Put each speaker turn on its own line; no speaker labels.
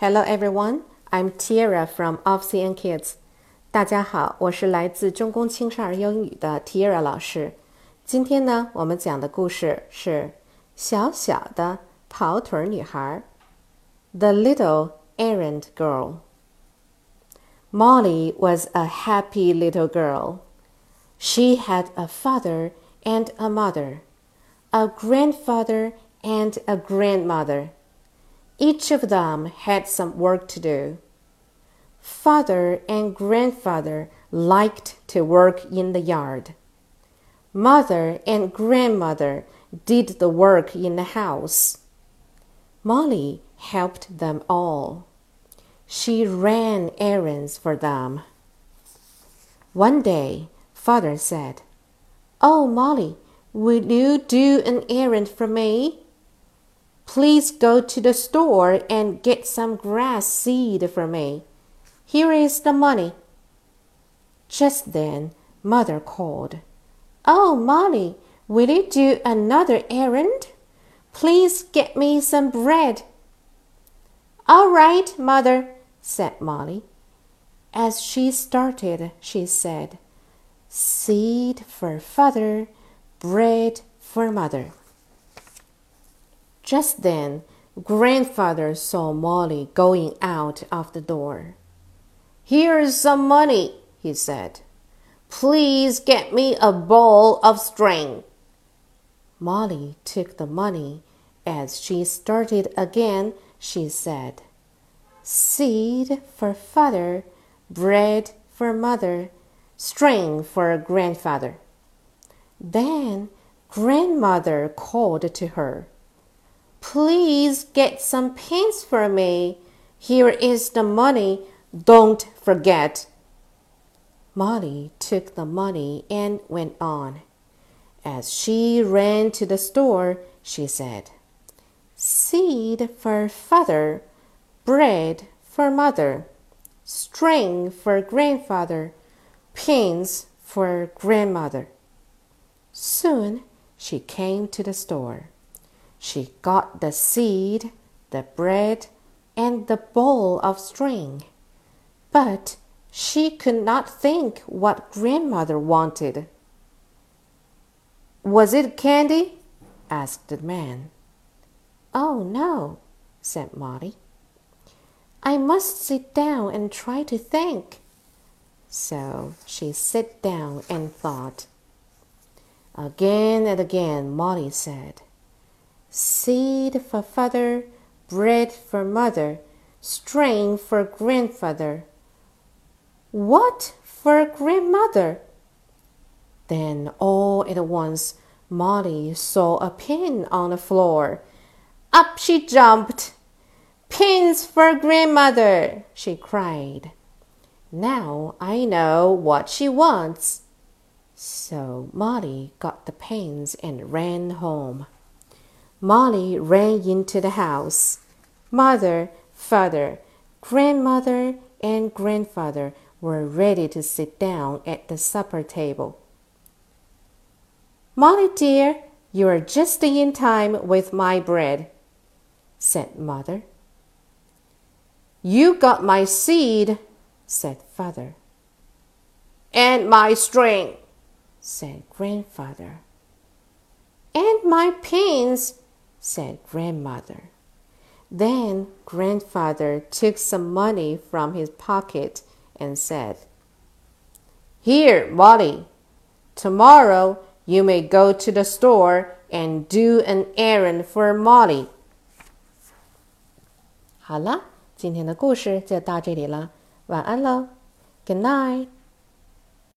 Hello everyone, I'm Tierra from Offcn Kids. 大家好，我是来自中公青少儿英语的 Tierra 老师。今天呢，我们讲的故事是小小的跑腿女孩，The Little Errand Girl. Molly was a happy little girl. She had a father and a mother, a grandfather and a grandmother. Each of them had some work to do. Father and grandfather liked to work in the yard. Mother and grandmother did the work in the house. Molly helped them all. She ran errands for them. One day, father said, Oh, Molly, will you do an errand for me? Please go to the store and get some grass seed for me. Here is the money. Just then, mother called. Oh, Molly, will you do another errand? Please get me some bread. All right, mother, said Molly. As she started, she said, Seed for father, bread for mother. Just then, grandfather saw Molly going out of the door. Here's some money, he said. Please get me a ball of string. Molly took the money. As she started again, she said, Seed for father, bread for mother, string for grandfather. Then grandmother called to her. Please get some pins for me. Here is the money. Don't forget. Molly took the money and went on. As she ran to the store, she said, Seed for father, bread for mother, string for grandfather, pins for grandmother. Soon she came to the store. She got the seed, the bread, and the bowl of string. But she could not think what grandmother wanted. Was it candy? asked the man. Oh, no, said Molly. I must sit down and try to think. So she sat down and thought. Again and again, Molly said, Seed for father, bread for mother, string for grandfather. What for grandmother? Then all at once Molly saw a pin on the floor. Up she jumped. Pins for grandmother, she cried. Now I know what she wants. So Molly got the pins and ran home. Molly ran into the house. Mother, father, grandmother, and grandfather were ready to sit down at the supper table. Molly dear, you are just in time with my bread, said mother. You got my seed, said father. And my string, said grandfather. And my pins, said grandmother. Then grandfather took some money from his pocket and said, Here, Molly, tomorrow you may go to the store and do an errand for Molly. 好了，今天的故事就到这里了，晚安喽，Good night。